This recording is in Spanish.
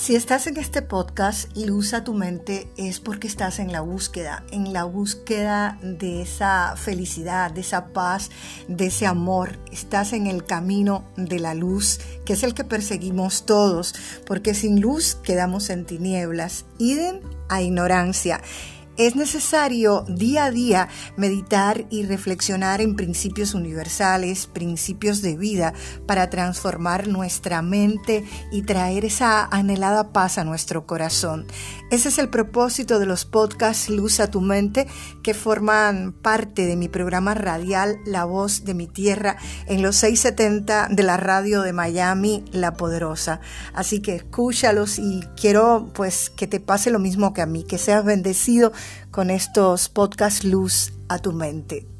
Si estás en este podcast, Luz a tu mente, es porque estás en la búsqueda, en la búsqueda de esa felicidad, de esa paz, de ese amor. Estás en el camino de la luz, que es el que perseguimos todos, porque sin luz quedamos en tinieblas, idem a ignorancia. Es necesario día a día meditar y reflexionar en principios universales, principios de vida, para transformar nuestra mente y traer esa anhelada paz a nuestro corazón. Ese es el propósito de los podcasts Luz a tu mente, que forman parte de mi programa radial La Voz de mi Tierra en los 670 de la radio de Miami, La Poderosa. Así que escúchalos y quiero pues que te pase lo mismo que a mí, que seas bendecido con estos podcast luz a tu mente.